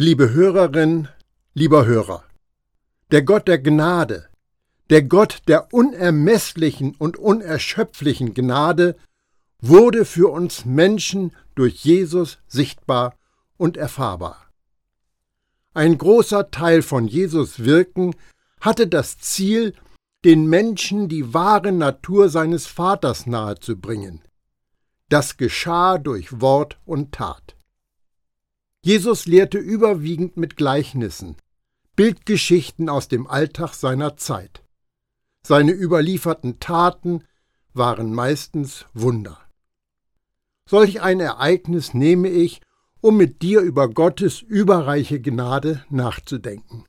Liebe Hörerin, lieber Hörer, der Gott der Gnade, der Gott der unermesslichen und unerschöpflichen Gnade wurde für uns Menschen durch Jesus sichtbar und erfahrbar. Ein großer Teil von Jesus Wirken hatte das Ziel, den Menschen die wahre Natur seines Vaters nahezubringen. Das geschah durch Wort und Tat. Jesus lehrte überwiegend mit Gleichnissen, Bildgeschichten aus dem Alltag seiner Zeit. Seine überlieferten Taten waren meistens Wunder. Solch ein Ereignis nehme ich, um mit dir über Gottes überreiche Gnade nachzudenken.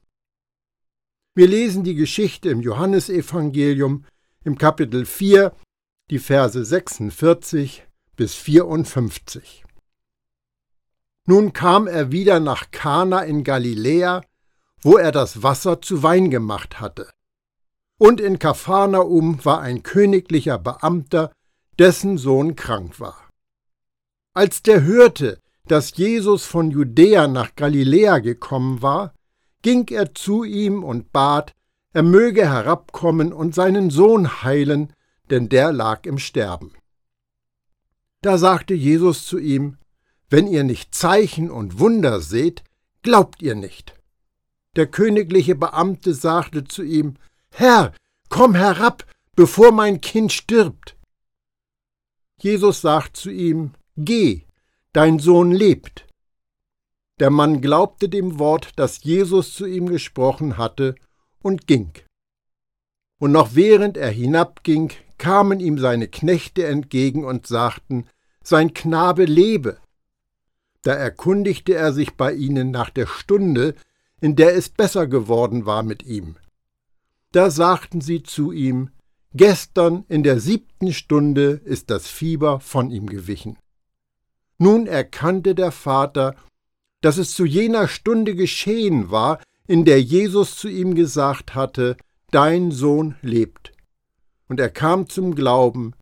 Wir lesen die Geschichte im Johannesevangelium im Kapitel 4, die Verse 46 bis 54. Nun kam er wieder nach Kana in Galiläa, wo er das Wasser zu Wein gemacht hatte. Und in Kapharnaum war ein königlicher Beamter, dessen Sohn krank war. Als der hörte, dass Jesus von Judäa nach Galiläa gekommen war, ging er zu ihm und bat, er möge herabkommen und seinen Sohn heilen, denn der lag im Sterben. Da sagte Jesus zu ihm, Wenn ihr nicht Zeichen und Wunder seht, glaubt ihr nicht. Der königliche Beamte sagte zu ihm, Herr, komm herab, bevor mein Kind stirbt. Jesus sagt zu ihm, Geh, dein Sohn lebt. Der Mann glaubte dem Wort, das Jesus zu ihm gesprochen hatte, und ging. Und noch während er hinabging, kamen ihm seine Knechte entgegen und sagten, sein Knabe lebe. Da erkundigte er sich bei ihnen nach der Stunde, in der es besser geworden war mit ihm. Da sagten sie zu ihm, Gestern in der siebten Stunde ist das Fieber von ihm gewichen. Nun erkannte der Vater, dass es zu jener Stunde geschehen war, in der Jesus zu ihm gesagt hatte, Dein Sohn lebt. Und er kam zum Glauben,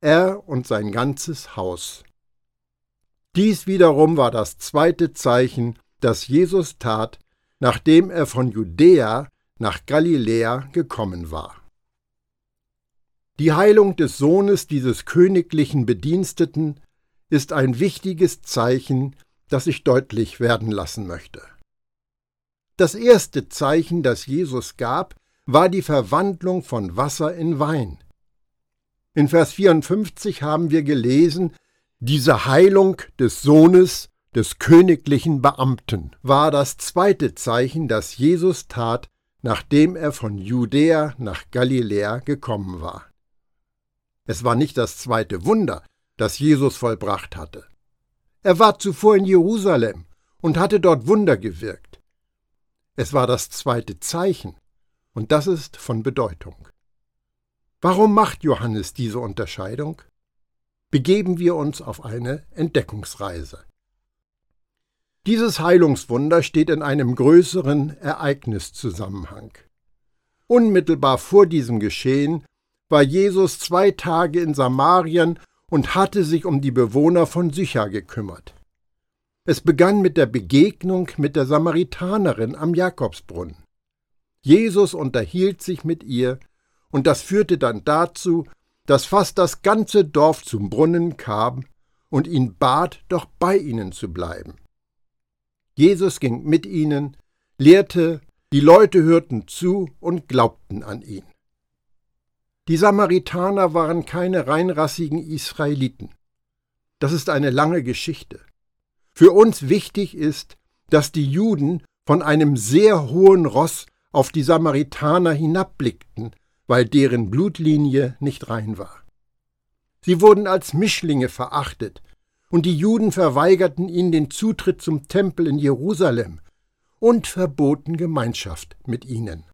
er und sein ganzes Haus. Dies wiederum war das zweite Zeichen, das Jesus tat, nachdem er von Judäa nach Galiläa gekommen war. Die Heilung des Sohnes dieses königlichen Bediensteten ist ein wichtiges Zeichen, das ich deutlich werden lassen möchte. Das erste Zeichen, das Jesus gab, war die Verwandlung von Wasser in Wein. In Vers 54 haben wir gelesen, diese Heilung des Sohnes des königlichen Beamten war das zweite Zeichen, das Jesus tat, nachdem er von Judäa nach Galiläa gekommen war. Es war nicht das zweite Wunder, das Jesus vollbracht hatte. Er war zuvor in Jerusalem und hatte dort Wunder gewirkt. Es war das zweite Zeichen, und das ist von Bedeutung. Warum macht Johannes diese Unterscheidung? Begeben wir uns auf eine Entdeckungsreise. Dieses Heilungswunder steht in einem größeren Ereigniszusammenhang. Unmittelbar vor diesem Geschehen war Jesus zwei Tage in Samarien und hatte sich um die Bewohner von Sychar gekümmert. Es begann mit der Begegnung mit der Samaritanerin am Jakobsbrunnen. Jesus unterhielt sich mit ihr, und das führte dann dazu, dass fast das ganze Dorf zum Brunnen kam und ihn bat, doch bei ihnen zu bleiben. Jesus ging mit ihnen, lehrte, die Leute hörten zu und glaubten an ihn. Die Samaritaner waren keine reinrassigen Israeliten. Das ist eine lange Geschichte. Für uns wichtig ist, dass die Juden von einem sehr hohen Ross auf die Samaritaner hinabblickten, weil deren Blutlinie nicht rein war. Sie wurden als Mischlinge verachtet, und die Juden verweigerten ihnen den Zutritt zum Tempel in Jerusalem und verboten Gemeinschaft mit ihnen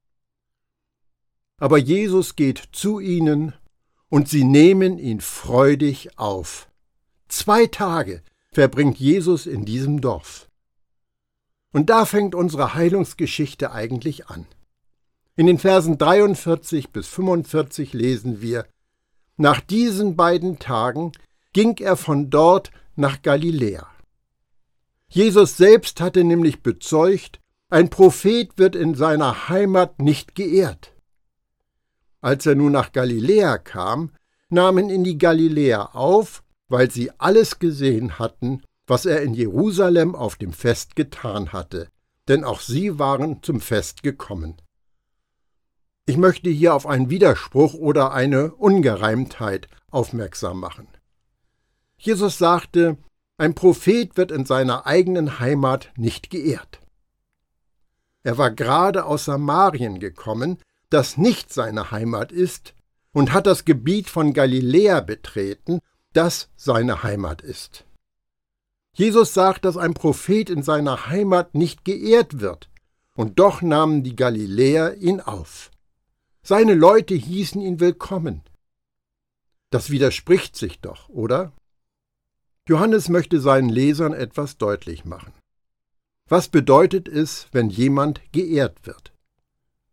aber Jesus geht zu ihnen und sie nehmen ihn freudig auf. Zwei Tage verbringt Jesus in diesem Dorf. Und da fängt unsere Heilungsgeschichte eigentlich an. In den Versen 43 bis 45 lesen wir, Nach diesen beiden Tagen ging er von dort nach Galiläa. Jesus selbst hatte nämlich bezeugt, ein Prophet wird in seiner Heimat nicht geehrt. Als er nun nach Galiläa kam, nahmen ihn die Galiläer auf, weil sie alles gesehen hatten, was er in Jerusalem auf dem Fest getan hatte, denn auch sie waren zum Fest gekommen. Ich möchte hier auf einen Widerspruch oder eine Ungereimtheit aufmerksam machen. Jesus sagte, ein Prophet wird in seiner eigenen Heimat nicht geehrt. Er war gerade aus Samarien gekommen, das nicht seine Heimat ist, und hat das Gebiet von Galiläa betreten, das seine Heimat ist. Jesus sagt, dass ein Prophet in seiner Heimat nicht geehrt wird, und doch nahmen die Galiläer ihn auf. Seine Leute hießen ihn willkommen. Das widerspricht sich doch, oder? Johannes möchte seinen Lesern etwas deutlich machen. Was bedeutet es, wenn jemand geehrt wird?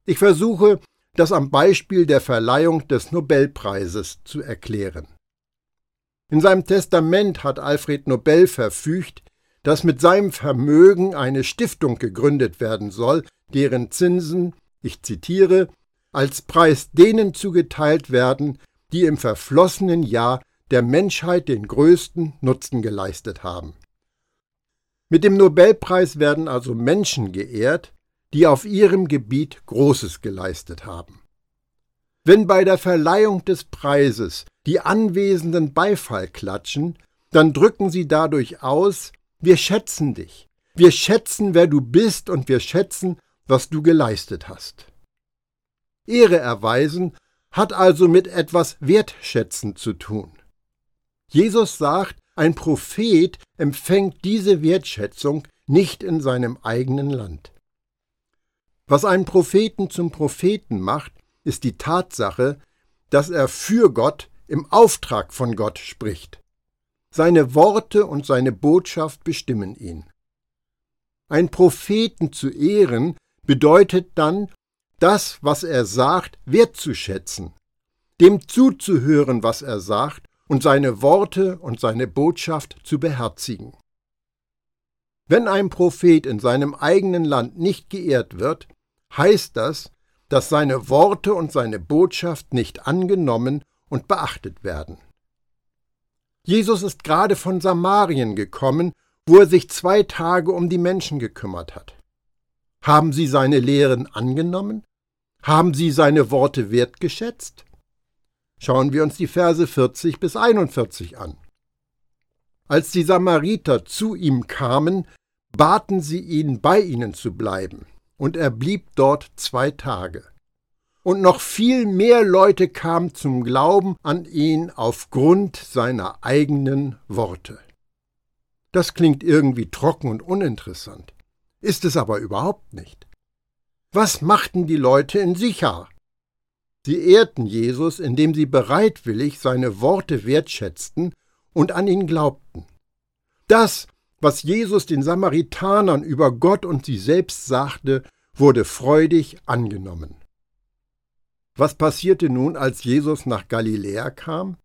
Ich versuche, das am Beispiel der Verleihung des Nobelpreises zu erklären. In seinem Testament hat Alfred Nobel verfügt, dass mit seinem Vermögen eine Stiftung gegründet werden soll, deren Zinsen, ich zitiere, als Preis denen zugeteilt werden, die im verflossenen Jahr der Menschheit den größten Nutzen geleistet haben. Mit dem Nobelpreis werden also Menschen geehrt, die auf ihrem Gebiet Großes geleistet haben. Wenn bei der Verleihung des Preises die Anwesenden Beifall klatschen, dann drücken sie dadurch aus, wir schätzen dich, wir schätzen, wer du bist und wir schätzen, was du geleistet hast. Ehre erweisen hat also mit etwas Wertschätzen zu tun. Jesus sagt, ein Prophet empfängt diese Wertschätzung nicht in seinem eigenen Land. Was einen Propheten zum Propheten macht, ist die Tatsache, dass er für Gott im Auftrag von Gott spricht. Seine Worte und seine Botschaft bestimmen ihn. Ein Propheten zu ehren bedeutet dann, das, was er sagt, wertzuschätzen, dem zuzuhören, was er sagt, und seine Worte und seine Botschaft zu beherzigen. Wenn ein Prophet in seinem eigenen Land nicht geehrt wird, heißt das, dass seine Worte und seine Botschaft nicht angenommen und beachtet werden. Jesus ist gerade von Samarien gekommen, wo er sich zwei Tage um die Menschen gekümmert hat. Haben sie seine Lehren angenommen? Haben sie seine Worte wertgeschätzt? Schauen wir uns die Verse 40 bis 41 an. Als die Samariter zu ihm kamen, baten sie ihn, bei ihnen zu bleiben, und er blieb dort zwei Tage und noch viel mehr Leute kamen zum Glauben an ihn aufgrund seiner eigenen Worte. Das klingt irgendwie trocken und uninteressant, ist es aber überhaupt nicht. Was machten die Leute in Sichar? Sie ehrten Jesus, indem sie bereitwillig seine Worte wertschätzten und an ihn glaubten. Das, was Jesus den Samaritanern über Gott und sie selbst sagte, wurde freudig angenommen. Was passierte nun, als Jesus nach Galiläa kam?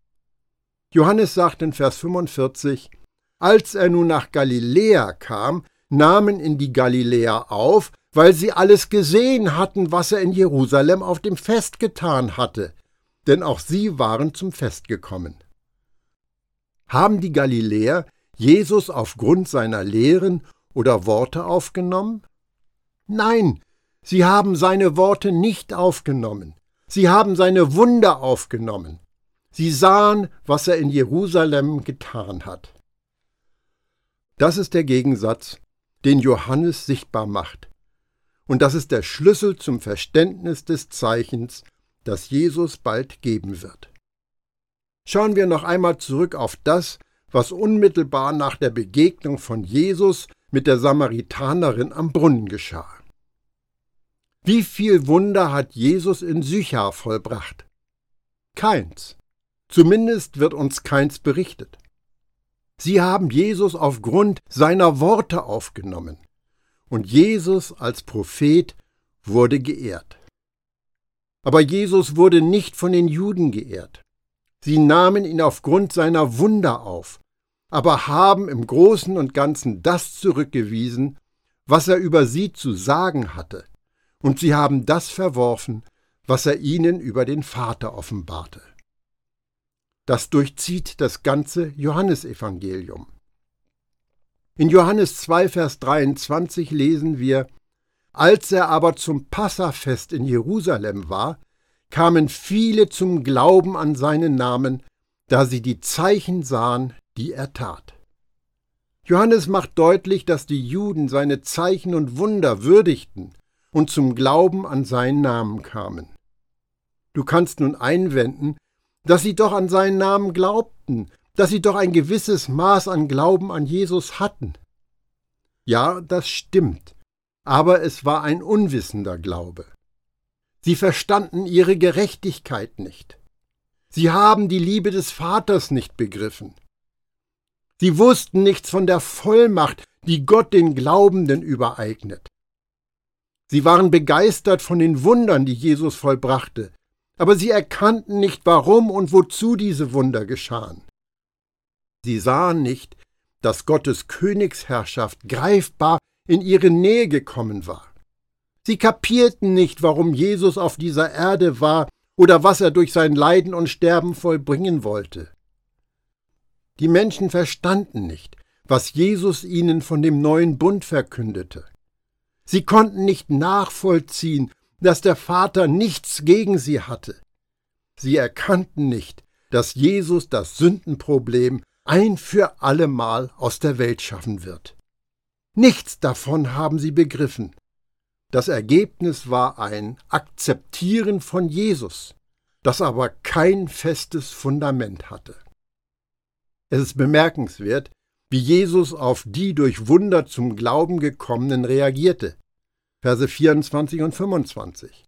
Johannes sagt in Vers 45, als er nun nach Galiläa kam, nahmen ihn die Galiläer auf, weil sie alles gesehen hatten, was er in Jerusalem auf dem Fest getan hatte, denn auch sie waren zum Fest gekommen. Haben die Galiläer Jesus aufgrund seiner Lehren oder Worte aufgenommen? Nein, sie haben seine Worte nicht aufgenommen. Sie haben seine Wunder aufgenommen. Sie sahen, was er in Jerusalem getan hat. Das ist der Gegensatz, den Johannes sichtbar macht. Und das ist der Schlüssel zum Verständnis des Zeichens, das Jesus bald geben wird. Schauen wir noch einmal zurück auf das, was unmittelbar nach der Begegnung von Jesus mit der Samaritanerin am Brunnen geschah. Wie viel Wunder hat Jesus in Sychar vollbracht? Keins. Zumindest wird uns keins berichtet. Sie haben Jesus aufgrund seiner Worte aufgenommen. Und Jesus als Prophet wurde geehrt. Aber Jesus wurde nicht von den Juden geehrt. Sie nahmen ihn aufgrund seiner Wunder auf, aber haben im Großen und Ganzen das zurückgewiesen, was er über sie zu sagen hatte, und sie haben das verworfen, was er ihnen über den Vater offenbarte. Das durchzieht das ganze Johannesevangelium. In Johannes 2, Vers 23 lesen wir, als er aber zum Passafest in Jerusalem war, kamen viele zum Glauben an seinen Namen, da sie die Zeichen sahen, die er tat. Johannes macht deutlich, dass die Juden seine Zeichen und Wunder würdigten und zum Glauben an seinen Namen kamen. Du kannst nun einwenden, dass sie doch an seinen Namen glaubten, dass sie doch ein gewisses Maß an Glauben an Jesus hatten. Ja, das stimmt, aber es war ein unwissender Glaube. Sie verstanden ihre Gerechtigkeit nicht. Sie haben die Liebe des Vaters nicht begriffen. Sie wussten nichts von der Vollmacht, die Gott den Glaubenden übereignet. Sie waren begeistert von den Wundern, die Jesus vollbrachte, aber sie erkannten nicht, warum und wozu diese Wunder geschahen. Sie sahen nicht, dass Gottes Königsherrschaft greifbar in ihre Nähe gekommen war. Sie kapierten nicht, warum Jesus auf dieser Erde war oder was er durch sein Leiden und Sterben vollbringen wollte. Die Menschen verstanden nicht, was Jesus ihnen von dem neuen Bund verkündete. Sie konnten nicht nachvollziehen, dass der Vater nichts gegen sie hatte. Sie erkannten nicht, dass Jesus das Sündenproblem ein für allemal aus der Welt schaffen wird. Nichts davon haben sie begriffen. Das Ergebnis war ein Akzeptieren von Jesus, das aber kein festes Fundament hatte. Es ist bemerkenswert, wie Jesus auf die durch Wunder zum Glauben gekommenen reagierte. Verse 24 und 25.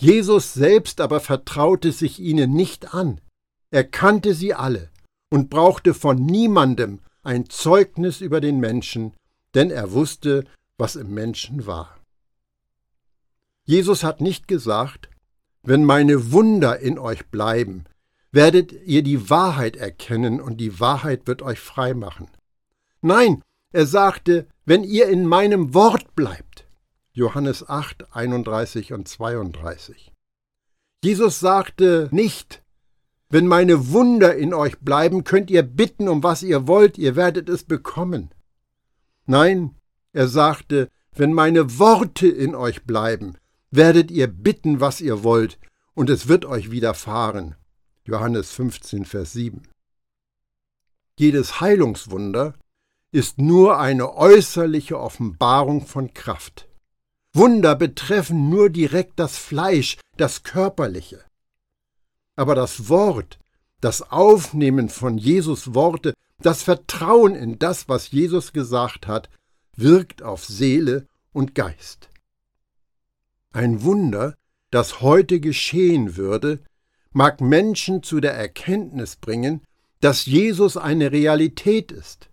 Jesus selbst aber vertraute sich ihnen nicht an. Er kannte sie alle und brauchte von niemandem ein Zeugnis über den Menschen, denn er wusste, was im Menschen war. Jesus hat nicht gesagt, wenn meine Wunder in euch bleiben, werdet ihr die Wahrheit erkennen und die Wahrheit wird euch frei machen. Nein, er sagte, wenn ihr in meinem Wort bleibt. Johannes 8, 31 und 32. Jesus sagte nicht, wenn meine Wunder in euch bleiben, könnt ihr bitten, um was ihr wollt, ihr werdet es bekommen. Nein, er sagte, wenn meine Worte in euch bleiben, werdet ihr bitten, was ihr wollt, und es wird euch widerfahren. Johannes 15, Vers 7. Jedes Heilungswunder ist nur eine äußerliche Offenbarung von Kraft. Wunder betreffen nur direkt das Fleisch, das Körperliche. Aber das Wort, das Aufnehmen von Jesus Worte, das Vertrauen in das, was Jesus gesagt hat, wirkt auf Seele und Geist. Ein Wunder, das heute geschehen würde, mag Menschen zu der Erkenntnis bringen, dass Jesus eine Realität ist.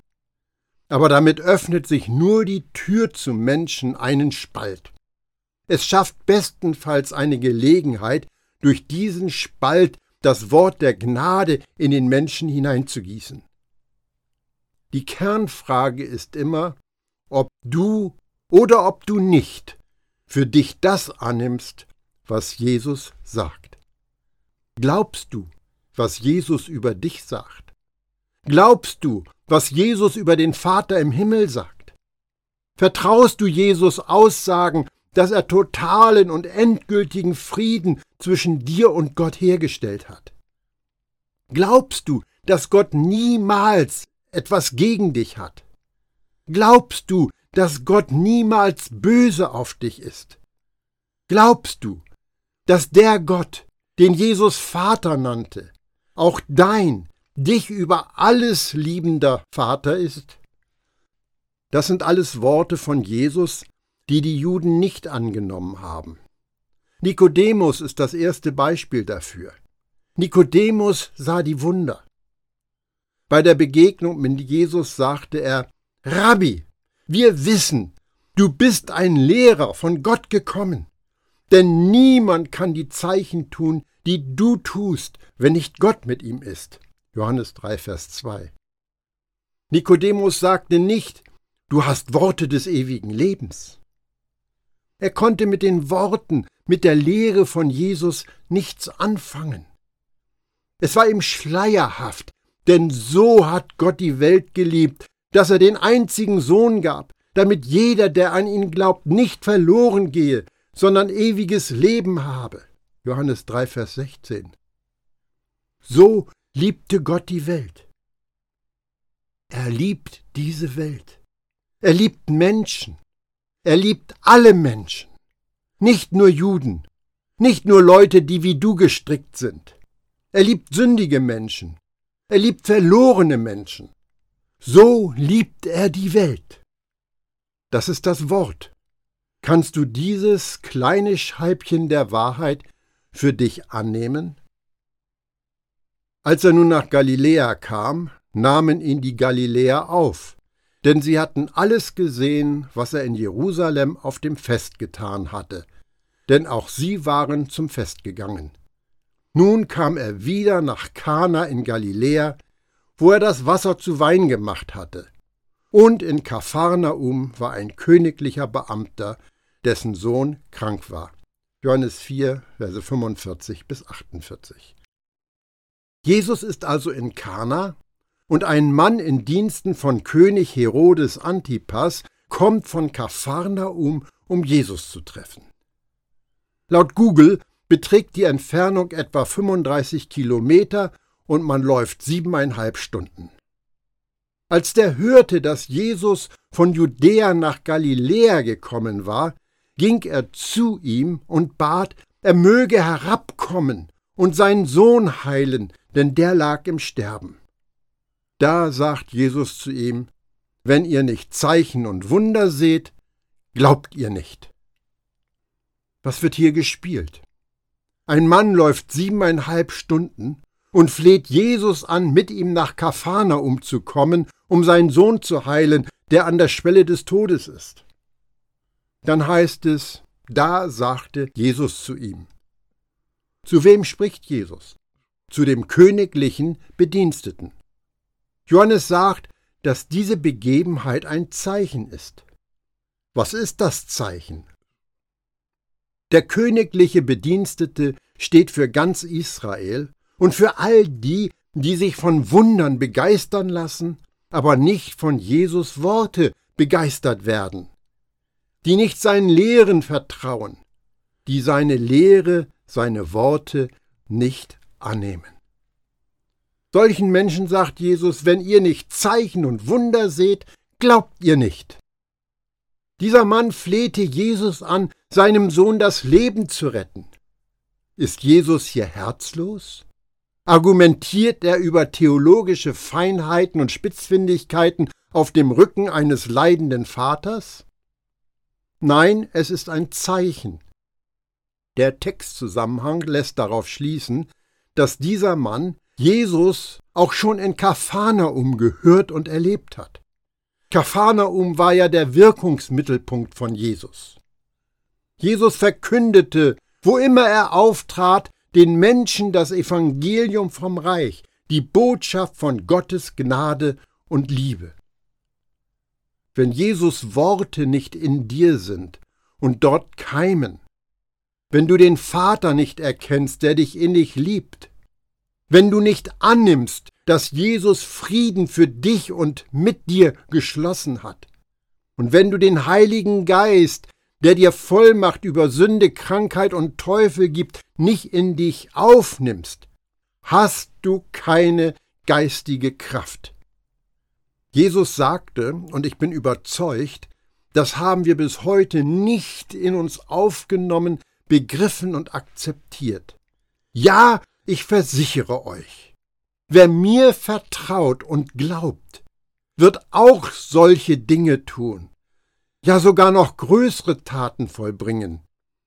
Aber damit öffnet sich nur die Tür zum Menschen einen Spalt. Es schafft bestenfalls eine Gelegenheit, durch diesen Spalt das Wort der Gnade in den Menschen hineinzugießen. Die Kernfrage ist immer, ob du oder ob du nicht für dich das annimmst, was Jesus sagt. Glaubst du, was Jesus über dich sagt? Glaubst du, was Jesus über den Vater im Himmel sagt? Vertraust du Jesus Aussagen, dass er totalen und endgültigen Frieden zwischen dir und Gott hergestellt hat? Glaubst du, dass Gott niemals etwas gegen dich hat? Glaubst du, dass Gott niemals böse auf dich ist? Glaubst du, dass der Gott, den Jesus Vater nannte, auch dein, dich über alles liebender Vater ist? Das sind alles Worte von Jesus, die die Juden nicht angenommen haben. Nikodemus ist das erste Beispiel dafür. Nikodemus sah die Wunder. Bei der Begegnung mit Jesus sagte er, Rabbi, wir wissen, du bist ein Lehrer von Gott gekommen. Denn niemand kann die Zeichen tun, die du tust, wenn nicht Gott mit ihm ist. Johannes 3, Vers 2. Nikodemus sagte nicht, du hast Worte des ewigen Lebens. Er konnte mit den Worten, mit der Lehre von Jesus nichts anfangen. Es war ihm schleierhaft, denn so hat Gott die Welt geliebt, dass er den einzigen Sohn gab, damit jeder, der an ihn glaubt, nicht verloren gehe, sondern ewiges Leben habe. Johannes 3, Vers 16. So liebte Gott die Welt. Er liebt diese Welt. Er liebt Menschen. Er liebt alle Menschen. Nicht nur Juden, nicht nur Leute, die wie du gestrickt sind. Er liebt sündige Menschen. Er liebt verlorene Menschen. So liebt er die Welt. Das ist das Wort. Kannst du dieses kleine Scheibchen der Wahrheit für dich annehmen? Als er nun nach Galiläa kam, nahmen ihn die Galiläer auf, denn sie hatten alles gesehen, was er in Jerusalem auf dem Fest getan hatte, denn auch sie waren zum Fest gegangen. Nun kam er wieder nach Kana in Galiläa, wo er das Wasser zu Wein gemacht hatte. Und in Kapharnaum war ein königlicher Beamter, dessen Sohn krank war. Johannes 4, Verse 45 bis 48. Jesus ist also in Kana und ein Mann in Diensten von König Herodes Antipas kommt von Kapharnaum, um Jesus zu treffen. Laut Google beträgt die Entfernung etwa 35 Kilometer und man läuft siebeneinhalb Stunden. Als der hörte, dass Jesus von Judäa nach Galiläa gekommen war, ging er zu ihm und bat, er möge herabkommen und seinen Sohn heilen, denn der lag im Sterben. Da sagt Jesus zu ihm, wenn ihr nicht Zeichen und Wunder seht, glaubt ihr nicht. Was wird hier gespielt? Ein Mann läuft siebeneinhalb Stunden und fleht Jesus an, mit ihm nach Kafana umzukommen, um seinen Sohn zu heilen, der an der Schwelle des Todes ist. Dann heißt es, da sagte Jesus zu ihm. Zu wem spricht Jesus? zu dem königlichen Bediensteten. Johannes sagt, dass diese Begebenheit ein Zeichen ist. Was ist das Zeichen? Der königliche Bedienstete steht für ganz Israel und für all die, die sich von Wundern begeistern lassen, aber nicht von Jesus Worte begeistert werden, die nicht seinen Lehren vertrauen, die seine Lehre, seine Worte nicht annehmen. Solchen Menschen sagt Jesus, wenn ihr nicht Zeichen und Wunder seht, glaubt ihr nicht. Dieser Mann flehte Jesus an, seinem Sohn das Leben zu retten. Ist Jesus hier herzlos? Argumentiert er über theologische Feinheiten und Spitzfindigkeiten auf dem Rücken eines leidenden Vaters? Nein, es ist ein Zeichen. Der Textzusammenhang lässt darauf schließen, dass dieser Mann Jesus auch schon in Kapharnaum gehört und erlebt hat. Kapharnaum war ja der Wirkungsmittelpunkt von Jesus. Jesus verkündete, wo immer er auftrat, den Menschen das Evangelium vom Reich, die Botschaft von Gottes Gnade und Liebe. Wenn Jesus Worte nicht in dir sind und dort keimen, wenn du den Vater nicht erkennst, der dich innig liebt, wenn du nicht annimmst, dass Jesus Frieden für dich und mit dir geschlossen hat, und wenn du den Heiligen Geist, der dir Vollmacht über Sünde, Krankheit und Teufel gibt, nicht in dich aufnimmst, hast du keine geistige Kraft. Jesus sagte, und ich bin überzeugt, das haben wir bis heute nicht in uns aufgenommen, begriffen und akzeptiert. Ja, ich versichere euch, wer mir vertraut und glaubt, wird auch solche Dinge tun, ja sogar noch größere Taten vollbringen,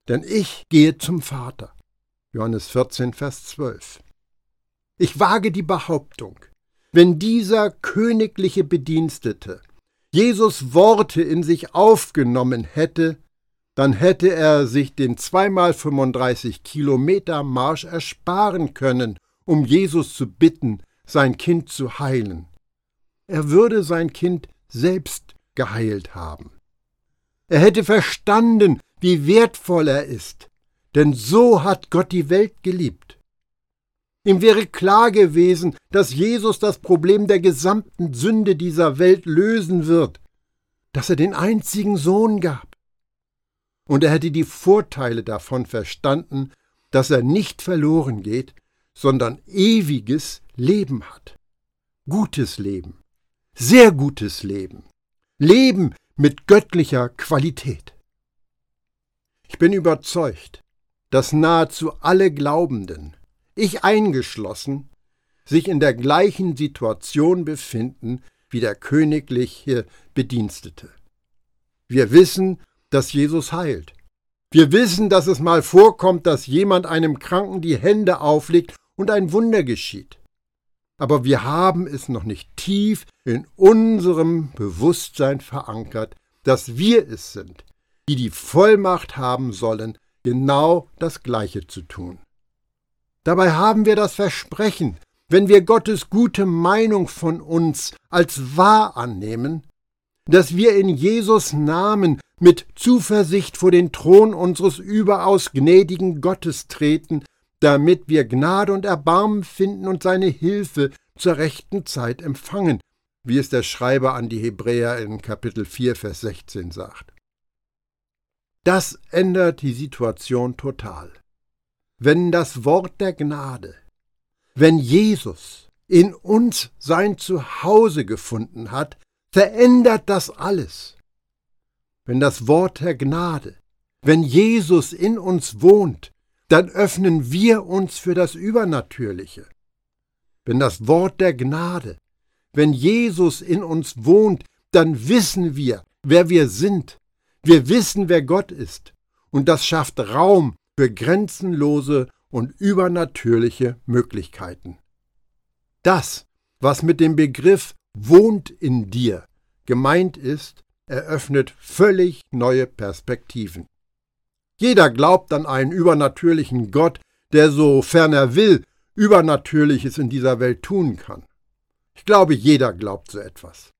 denn ich gehe zum Vater. Johannes 14, Vers 12. Ich wage die Behauptung, wenn dieser königliche Bedienstete Jesus Worte in sich aufgenommen hätte, dann hätte er sich den zweimal 35 Kilometer Marsch ersparen können, um Jesus zu bitten, sein Kind zu heilen. er würde sein Kind selbst geheilt haben. Er hätte verstanden, wie wertvoll er ist, denn so hat Gott die Welt geliebt. Ihm wäre klar gewesen, dass Jesus das Problem der gesamten Sünde dieser Welt lösen wird, dass er den einzigen Sohn gab. Und er hätte die Vorteile davon verstanden, dass er nicht verloren geht, sondern ewiges Leben hat. Gutes Leben, sehr gutes Leben, Leben mit göttlicher Qualität. Ich bin überzeugt, dass nahezu alle Glaubenden, ich eingeschlossen, sich in der gleichen Situation befinden wie der königliche Bedienstete. Wir wissen, dass Jesus heilt. Wir wissen, dass es mal vorkommt, dass jemand einem Kranken die Hände auflegt und ein Wunder geschieht. Aber wir haben es noch nicht tief in unserem Bewusstsein verankert, dass wir es sind, die die Vollmacht haben sollen, genau das Gleiche zu tun. Dabei haben wir das Versprechen, wenn wir Gottes gute Meinung von uns als wahr annehmen, dass wir in Jesus Namen mit Zuversicht vor den Thron unseres überaus gnädigen Gottes treten, damit wir Gnade und Erbarmen finden und seine Hilfe zur rechten Zeit empfangen, wie es der Schreiber an die Hebräer in Kapitel 4, Vers 16 sagt. Das ändert die Situation total. Wenn das Wort der Gnade, wenn Jesus in uns sein Zuhause gefunden hat, verändert das alles. Wenn das Wort der Gnade, wenn Jesus in uns wohnt, dann öffnen wir uns für das Übernatürliche. Wenn das Wort der Gnade, wenn Jesus in uns wohnt, dann wissen wir, wer wir sind. Wir wissen, wer Gott ist. Und das schafft Raum für grenzenlose und übernatürliche Möglichkeiten. Das, was mit dem Begriff wohnt in dir gemeint ist, eröffnet völlig neue Perspektiven. Jeder glaubt an einen übernatürlichen Gott, der, sofern er will, Übernatürliches in dieser Welt tun kann. Ich glaube, jeder glaubt so etwas.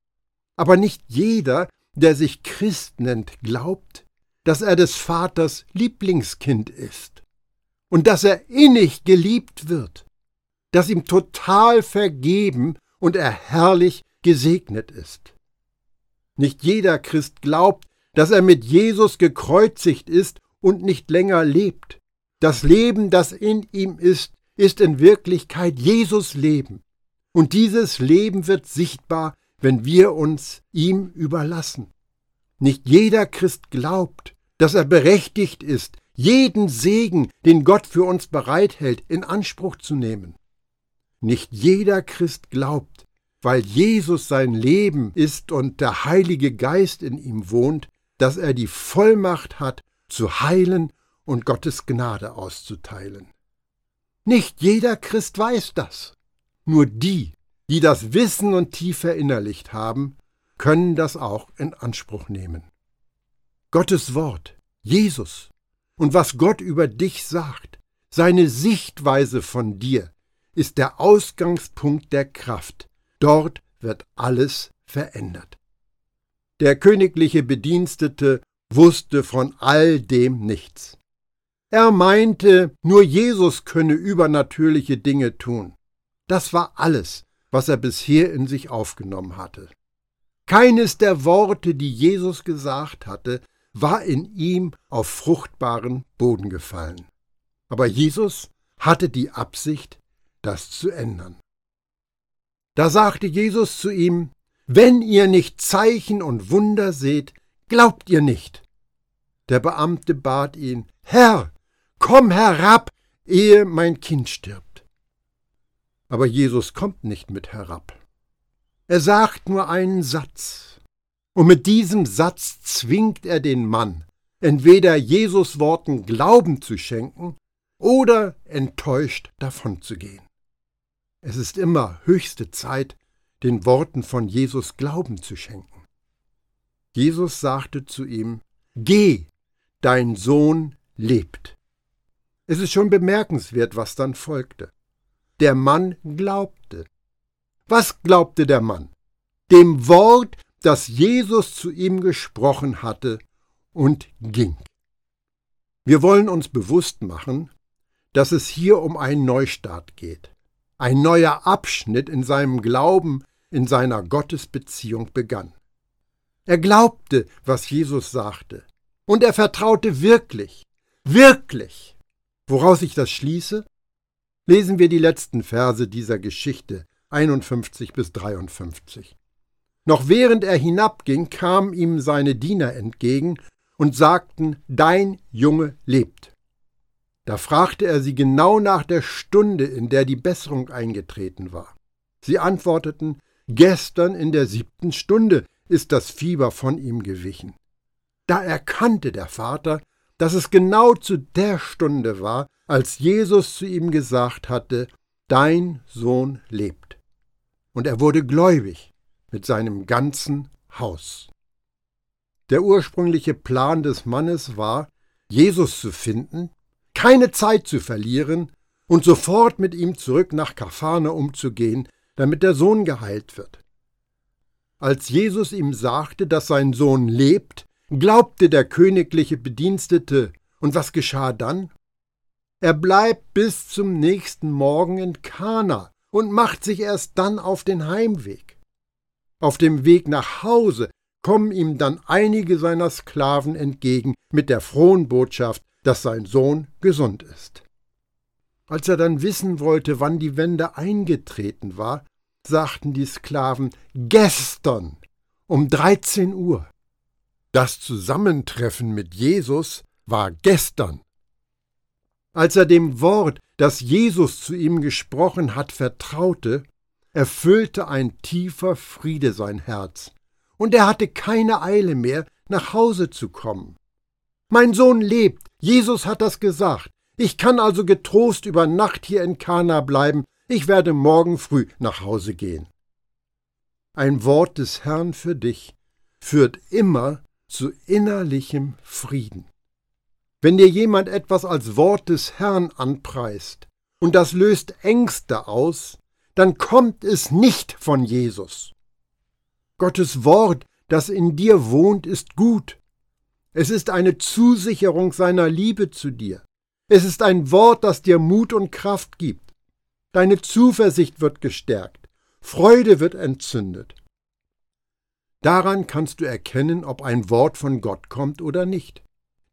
Aber nicht jeder, der sich Christ nennt, glaubt, dass er des Vaters Lieblingskind ist und dass er innig geliebt wird, dass ihm total vergeben und er herrlich gesegnet ist. Nicht jeder Christ glaubt, dass er mit Jesus gekreuzigt ist und nicht länger lebt. Das Leben, das in ihm ist, ist in Wirklichkeit Jesus Leben. Und dieses Leben wird sichtbar, wenn wir uns ihm überlassen. Nicht jeder Christ glaubt, dass er berechtigt ist, jeden Segen, den Gott für uns bereithält, in Anspruch zu nehmen. Nicht jeder Christ glaubt, weil Jesus sein Leben ist und der Heilige Geist in ihm wohnt, dass er die Vollmacht hat, zu heilen und Gottes Gnade auszuteilen. Nicht jeder Christ weiß das. Nur die, die das Wissen und tief verinnerlicht haben, können das auch in Anspruch nehmen. Gottes Wort, Jesus und was Gott über dich sagt, seine Sichtweise von dir, ist der Ausgangspunkt der Kraft. Dort wird alles verändert. Der königliche Bedienstete wusste von all dem nichts. Er meinte, nur Jesus könne übernatürliche Dinge tun. Das war alles, was er bisher in sich aufgenommen hatte. Keines der Worte, die Jesus gesagt hatte, war in ihm auf fruchtbaren Boden gefallen. Aber Jesus hatte die Absicht, das zu ändern. Da sagte Jesus zu ihm, Wenn ihr nicht Zeichen und Wunder seht, glaubt ihr nicht. Der Beamte bat ihn, Herr, komm herab, ehe mein Kind stirbt. Aber Jesus kommt nicht mit herab. Er sagt nur einen Satz. Und mit diesem Satz zwingt er den Mann, entweder Jesus Worten Glauben zu schenken oder enttäuscht davonzugehen. Es ist immer höchste Zeit, den Worten von Jesus Glauben zu schenken. Jesus sagte zu ihm, Geh, dein Sohn lebt. Es ist schon bemerkenswert, was dann folgte. Der Mann glaubte. Was glaubte der Mann? dem Wort, das Jesus zu ihm gesprochen hatte, und ging. Wir wollen uns bewusst machen, dass es hier um einen Neustart geht. Ein neuer Abschnitt in seinem Glauben, in seiner Gottesbeziehung begann. Er glaubte, was Jesus sagte, und er vertraute wirklich, wirklich. Woraus ich das schließe? Lesen wir die letzten Verse dieser Geschichte 51 bis 53. Noch während er hinabging, kamen ihm seine Diener entgegen und sagten, Dein Junge lebt. Da fragte er sie genau nach der Stunde, in der die Besserung eingetreten war. Sie antworteten, Gestern in der siebten Stunde ist das Fieber von ihm gewichen. Da erkannte der Vater, dass es genau zu der Stunde war, als Jesus zu ihm gesagt hatte, Dein Sohn lebt. Und er wurde gläubig mit seinem ganzen Haus. Der ursprüngliche Plan des Mannes war, Jesus zu finden, keine Zeit zu verlieren und sofort mit ihm zurück nach Kafane umzugehen, damit der Sohn geheilt wird. Als Jesus ihm sagte, dass sein Sohn lebt, glaubte der königliche Bedienstete, und was geschah dann? Er bleibt bis zum nächsten Morgen in Kana und macht sich erst dann auf den Heimweg. Auf dem Weg nach Hause kommen ihm dann einige seiner Sklaven entgegen mit der frohen Botschaft, dass sein Sohn gesund ist. Als er dann wissen wollte, wann die Wende eingetreten war, sagten die Sklaven gestern um 13 Uhr. Das Zusammentreffen mit Jesus war gestern. Als er dem Wort, das Jesus zu ihm gesprochen hat, vertraute, erfüllte ein tiefer Friede sein Herz, und er hatte keine Eile mehr, nach Hause zu kommen. Mein Sohn lebt, Jesus hat das gesagt. Ich kann also getrost über Nacht hier in Kana bleiben, ich werde morgen früh nach Hause gehen. Ein Wort des Herrn für dich führt immer zu innerlichem Frieden. Wenn dir jemand etwas als Wort des Herrn anpreist und das löst Ängste aus, dann kommt es nicht von Jesus. Gottes Wort, das in dir wohnt, ist gut. Es ist eine Zusicherung seiner Liebe zu dir. Es ist ein Wort, das dir Mut und Kraft gibt. Deine Zuversicht wird gestärkt. Freude wird entzündet. Daran kannst du erkennen, ob ein Wort von Gott kommt oder nicht.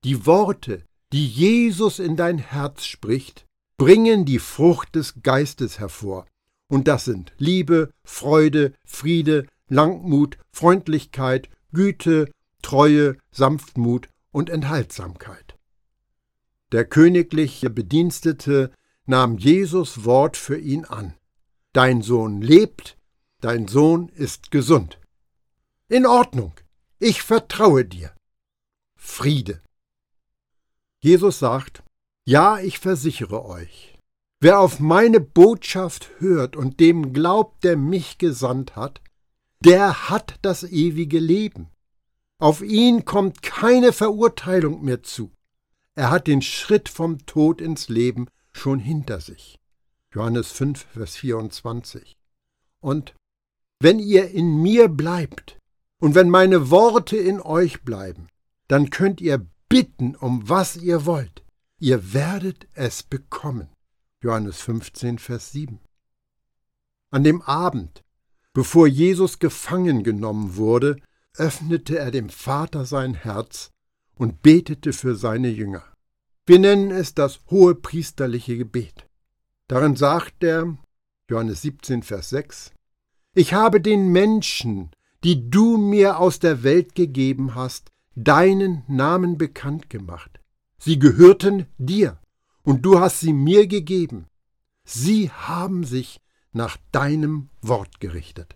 Die Worte, die Jesus in dein Herz spricht, bringen die Frucht des Geistes hervor. Und das sind Liebe, Freude, Friede, Langmut, Freundlichkeit, Güte, Treue, Sanftmut und Enthaltsamkeit. Der königliche Bedienstete nahm Jesus Wort für ihn an. Dein Sohn lebt, dein Sohn ist gesund. In Ordnung, ich vertraue dir. Friede. Jesus sagt, ja, ich versichere euch, wer auf meine Botschaft hört und dem glaubt, der mich gesandt hat, der hat das ewige Leben. Auf ihn kommt keine Verurteilung mehr zu. Er hat den Schritt vom Tod ins Leben schon hinter sich. Johannes 5, Vers 24. Und wenn ihr in mir bleibt und wenn meine Worte in euch bleiben, dann könnt ihr bitten, um was ihr wollt. Ihr werdet es bekommen. Johannes 15, Vers 7. An dem Abend, bevor Jesus gefangen genommen wurde, öffnete er dem Vater sein Herz und betete für seine Jünger. Wir nennen es das hohe priesterliche Gebet. Darin sagt er, Johannes 17, Vers 6, Ich habe den Menschen, die du mir aus der Welt gegeben hast, deinen Namen bekannt gemacht. Sie gehörten dir, und du hast sie mir gegeben. Sie haben sich nach deinem Wort gerichtet.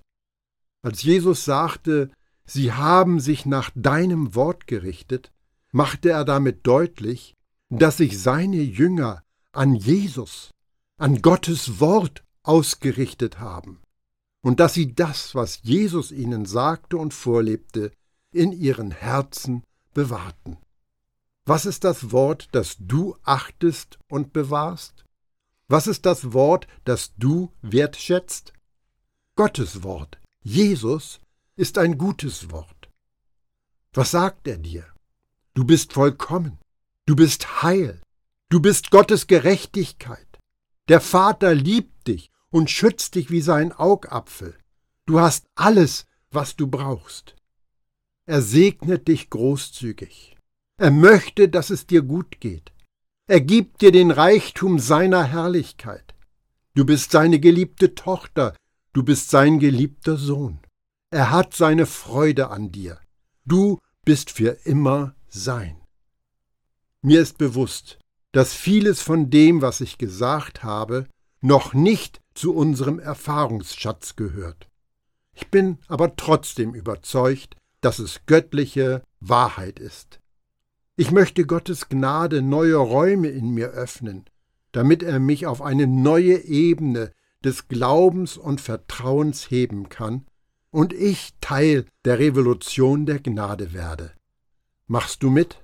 Als Jesus sagte, sie haben sich nach deinem Wort gerichtet, machte er damit deutlich, dass sich seine Jünger an Jesus, an Gottes Wort ausgerichtet haben und dass sie das, was Jesus ihnen sagte und vorlebte, in ihren Herzen bewahrten. Was ist das Wort, das du achtest und bewahrst? Was ist das Wort, das du wertschätzt? Gottes Wort, Jesus, ist ein gutes Wort. Was sagt er dir? Du bist vollkommen, du bist heil, du bist Gottes Gerechtigkeit. Der Vater liebt dich und schützt dich wie sein Augapfel. Du hast alles, was du brauchst. Er segnet dich großzügig. Er möchte, dass es dir gut geht. Er gibt dir den Reichtum seiner Herrlichkeit. Du bist seine geliebte Tochter, du bist sein geliebter Sohn. Er hat seine Freude an dir. Du bist für immer sein. Mir ist bewusst, dass vieles von dem, was ich gesagt habe, noch nicht zu unserem Erfahrungsschatz gehört. Ich bin aber trotzdem überzeugt, dass es göttliche Wahrheit ist. Ich möchte Gottes Gnade neue Räume in mir öffnen, damit er mich auf eine neue Ebene des Glaubens und Vertrauens heben kann und ich Teil der Revolution der Gnade werde. Machst du mit?